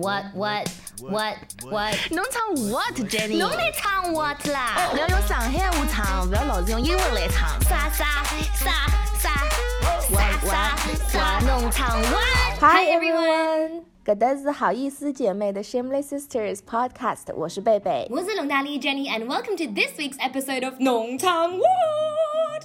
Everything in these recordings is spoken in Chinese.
What what what what？侬唱 what Jenny？侬来唱 what 啦？不要用上海话唱，不要老是用英文来唱。啥啥啥啥啥啥啥？侬唱 what？ Hi everyone，搿搭是好意思姐妹的 Shameless Sisters Podcast，我是贝贝。我是龙大丽 Jenny and welcome to this week's episode of 农场 What。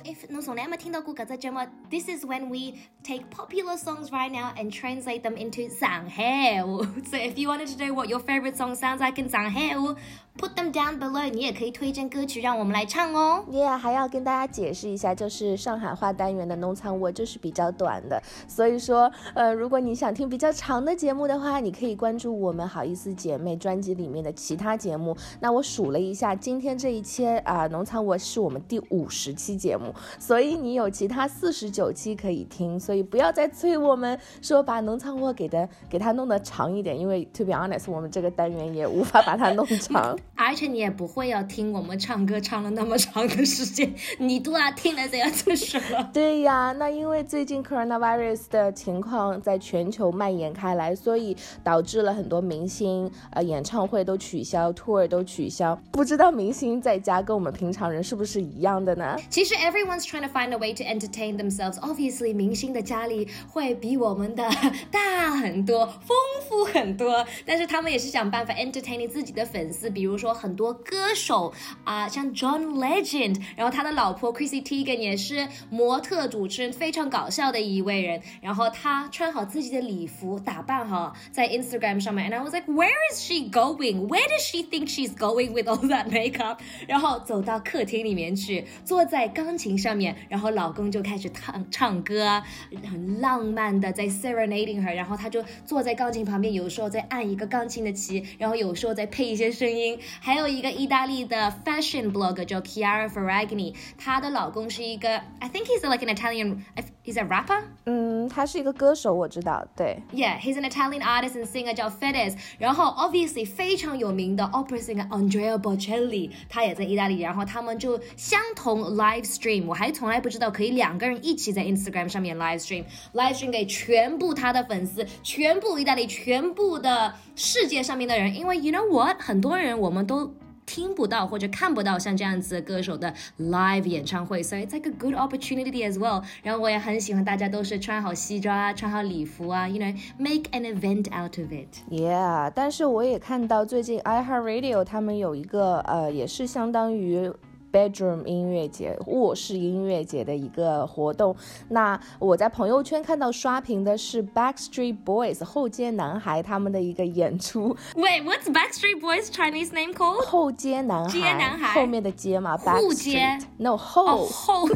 If 侬从来没听到过搿只节目，This is when we take popular songs right now and translate them into 上海话。So if you wanted to know what your favorite song sounds like in 上海话 ，put them down below。你也可以推荐歌曲让我们来唱哦。Yeah，还要跟大家解释一下，就是上海话单元的农场我就是比较短的，所以说，呃，如果你想听比较长的节目的话，你可以关注我们好意思姐妹专辑里面的其他节目。那我数了一下，今天这一期啊、农场我是我们第五十期节目，所以你有其他四十九期可以听，所以不要再催我们说把农场我给的给它弄得长一点，因为 to be honest，我们这个单元也无法把它弄长。而且你也不会要听我们唱歌唱了那么长的时间，你都要听了这样就是了。对呀，那因为最近 coronavirus 的情况在全球蔓延开来，所以导致了很多明星呃演唱会都取消，tour 都取消。不知道明星在家跟我们平常人是不是一样的呢？其实 everyone's trying to find a way to entertain themselves. Obviously，明星的家里会比我们的大很多，丰富很多，但是他们也是想办法 entertain 自己的粉丝，比如说很多歌手啊、像 John Legend，然后他的老婆 Chrissy Teigen 也是模特、主持人，非常搞笑的一位人。然后他穿好自己的礼服，打扮好，在 Instagram 上面，and I was like, where is she going? Where does she think she's going with all that makeup? 然后走到客厅里面去，坐在钢琴上面，然后老公就开始唱唱歌，很浪漫的在 serenading her，然后他就坐在钢琴旁边，有时候在按一个钢琴的旗，然后有时候在配一些声音。还有一个意大利的 fashion blogger 叫 Chiara Ferragni，她的老公是一个，I think he's like an Italian, He's a rapper。嗯，他是一个歌手，我知道，对。Yeah, he's an Italian artist and singer 叫 Fedez，然后 obviously 非常有名的 opera singer Andrea Bocelli，他也在意大利，然后他们就相同 live stream，我还从来不知道可以两个人一起在 Instagram 上面 live stream，live stream 给全部他的粉丝，全部意大利，全部的世界上面的人，因为 you know what，很多人我们都。听不到或者看不到像这样子歌手的 live 演唱会，所以 it's like a good opportunity as well。然后我也很喜欢大家都是穿好西装啊，穿好礼服啊，you know make an event out of it。Yeah，但是我也看到最近 iHeartRadio 他们有一个呃，也是相当于。Bedroom 音乐节、卧室音乐节的一个活动，那我在朋友圈看到刷屏的是 Backstreet Boys 后街男孩他们的一个演出。Wait, what's Backstreet Boys Chinese name called？后街男孩，街男孩后面的街嘛户街，Backstreet，No 后、哦，后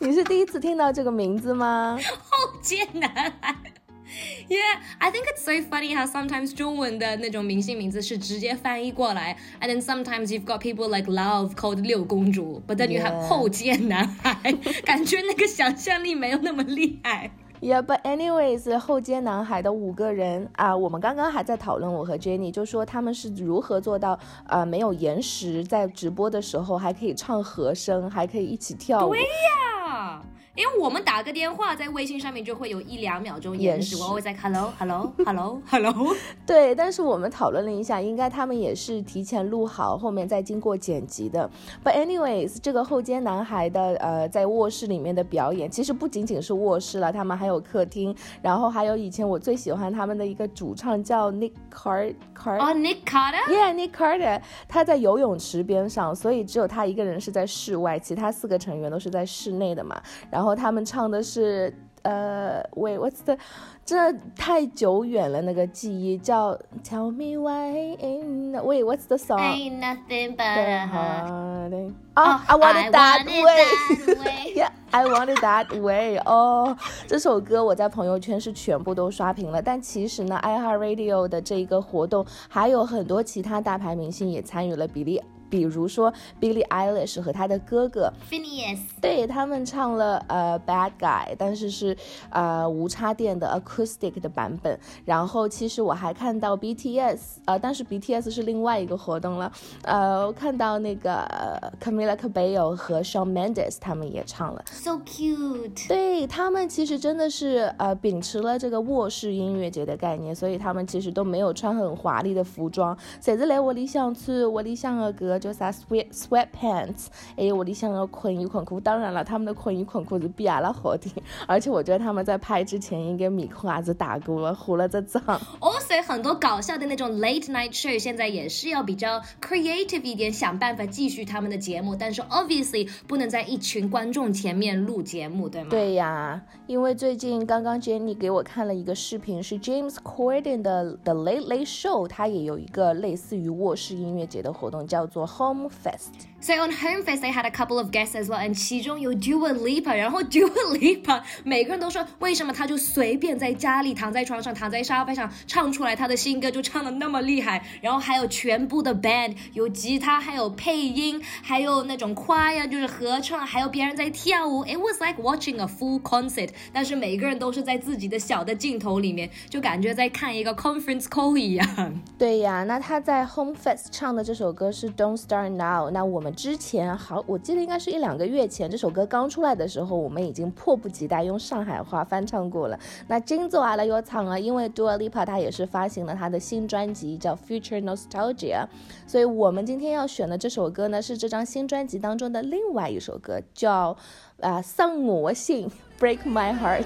你是第一次听到这个名字吗？后街男孩。Yeah, I think it's so funny how sometimes 中文的那种明星名字是直接翻译过来，and then sometimes you've got people like Love called 六公主，but then you have 后街男孩，感觉那个想象力没有那么厉害。Yeah, but anyways，后街男孩的五个人啊，我们刚刚还在讨论，我和 Jenny 就说他们是如何做到呃没有延时，在直播的时候还可以唱和声，还可以一起跳舞。对呀，因为我们打个电话在微信上面就会有一两秒钟延时，我会在 hello hello hello hello。对，但是我们讨论了一下，应该他们也是提前录好，后面再经过剪辑的。But anyways，这个后街男孩的呃在卧室里面的表演，其实不仅仅是卧室了，他们还有客厅，然后还有以前我最喜欢他们的一个主唱叫 Nick Car Car。哦，Nick Carter。Yeah，Nick Carter，他在游泳池边上，所以只有他一个人是在室外，其他四个成员都是在室内的嘛。然后他们唱的是，呃，Wait，what's the？这太久远了，那个记忆叫 Tell me why in the but a heart. heart. 啊，I want it that I want it that way. way. Yeah, I want it that way. 哦，这首歌我在朋友圈是全部都刷屏了。但其实呢，iHeartRadio 的这一个活动还有很多其他大牌明星也参与了，比例。比如说 Billie Eilish 和他的哥哥，Phineas。对他们唱了呃 Bad Guy，但是是呃无插电的 acoustic 的版本。然后其实我还看到 BTS，呃，但是 BTS 是另外一个活动了。呃，我看到那个、呃、Camila Cabello 和 Shawn Mendes 他们也唱了。So cute。对他们其实真的是呃秉持了这个卧室音乐节的概念，所以他们其实都没有穿很华丽的服装，甚至来屋里向穿屋里想的搿个叫啥 sweat sweatpants，还有屋里向的困衣困裤。当然了，他们的困衣困裤是比阿拉好听，而且我觉得他们在拍之前应该面孔还是打过了，化了只所以很多搞笑的那种 late night show 现在也是要比较 creative 一点，想办法继续他们的节目，但是 obviously 不能在一群观众前面录节目，对吗？对呀，因为最近刚刚 Jenny 给我看了一个视频，是 James Corden 的 The Late Late Show，他也有一个类似于卧室音乐节的活动，叫做 Home Fest。So on Home Fest, they had a couple of guests as well, and 其中有 Dua Lipa，然后 Dua Lipa 每个人都说，为什么他就随便在家里躺在床上、躺在沙发上唱出来他的新歌，就唱的那么厉害？然后还有全部的 band，有吉他，还有配音，还有那种 choir 就是合唱，还有别人在跳舞。It was like watching a full concert，但是每个人都是在自己的小的镜头里面，就感觉在看一个 conference call 一样。对呀，那他在 Home Fest 唱的这首歌是 Don't Start Now。那我们 之前好，我记得应该是一两个月前，这首歌刚出来的时候，我们已经迫不及待用上海话翻唱过了。那今做阿拉要唱啊，因为 Dua Lipa 她也是发行了她的新专辑叫 Future Nostalgia，所以我们今天要选的这首歌呢是这张新专辑当中的另外一首歌，叫啊伤我心 Break My Heart。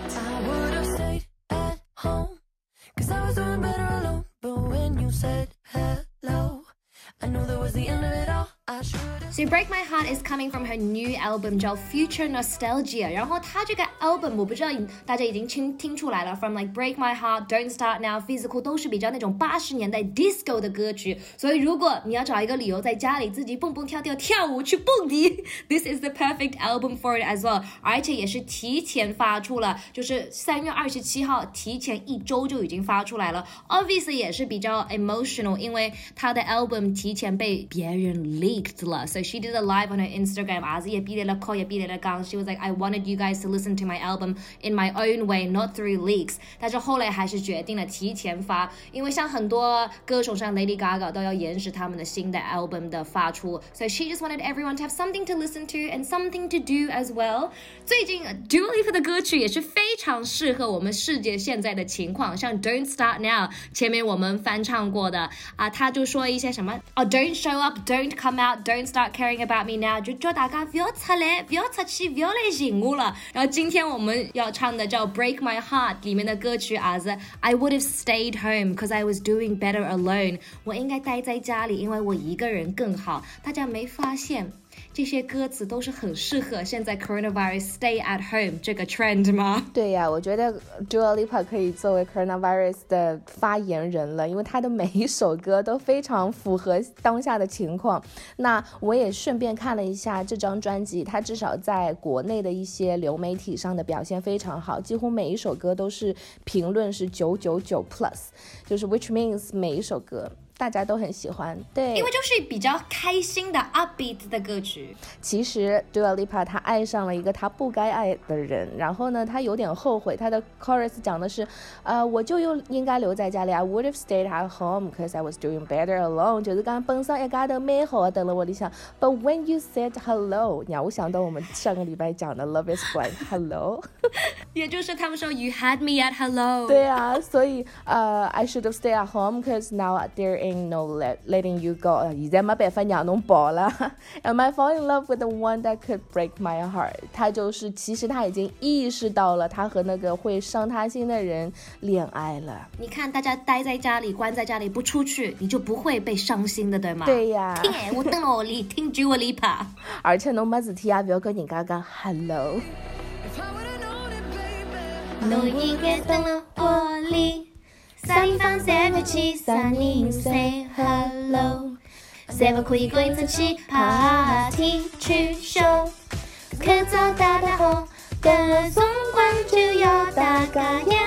I should have. So Break My Heart is coming from her new album 叫 Future Nostalgia。然后她这个 album 我不知道大家已经听听出来了，from like Break My Heart、Don't Start Now、Physical 都是比较那种八十年代 disco 的歌曲。所以如果你要找一个理由在家里自己蹦蹦跳跳跳舞去蹦迪，this is the perfect album for it as well。而且也是提前发出了，就是三月二十七号提前一周就已经发出来了。Obviously 也是比较 emotional，因为她的 album 提前被别人 leaked 了 ，so she did a live on her Instagram，阿子也逼了 call 也逼了刚，she was like I wanted you guys to listen to my album in my own way, not through leaks。但是后来还是决定了提前发，因为像很多歌手像 Lady Gaga 都要延时他们的新的 album 的发出，so she just wanted everyone to have something to listen to and something to do as well。最近 Dua Lipa 的歌曲也是非常适合我们世界现在的情况，像 Don't Start Now，前面我们翻唱过的啊，他就说一些什么哦，Don't show up，Don't come out，Don't start Caring about me now，就叫大家不要出来，不要出去，不要来寻我了。然后今天我们要唱的叫 Break My Heart 里面的歌曲啊是 I would have stayed home because I was doing better alone，我应该待在家里，因为我一个人更好。大家没发现？这些歌词都是很适合现在 coronavirus stay at home 这个 trend 吗？对呀，我觉得 Dua Lipa 可以作为 coronavirus 的发言人了，因为她的每一首歌都非常符合当下的情况。那我也顺便看了一下这张专辑，它至少在国内的一些流媒体上的表现非常好，几乎每一首歌都是评论是九九九 plus，就是 which means 每一首歌。大家都很喜欢，对，因为就是比较开心的 upbeat 的歌曲。其实 Dua Lipa 她爱上了一个她不该爱的人，然后呢，她有点后悔。她的 chorus 讲的是，呃，我就又应该留在家里，I would have stayed at home because I was doing better alone。就是刚本身一家头蛮好的，等了我理想，But when you said hello，让我想到我们上个礼拜讲的 Love is blind hello。也就是他们说 You had me at hello。对啊，所以呃，I should have stayed at home because now there ain't no let letting you go。呃现在没办法让侬跑了。Am I fall in love with the one that could break my heart？他就是其实他已经意识到了，他和那个会伤他心的人恋爱了。你看，大家待在家里，关在家里不出去，你就不会被伤心的，对吗？对呀，听哎，我等了我里听 Dua Lipa。而且侬没事体也不要跟人家讲 hello。侬应该等了我里，三方三个七，三零 say hello，三个可以跟着去 party 去 show，可早大大红，跟着总管就要大家要到。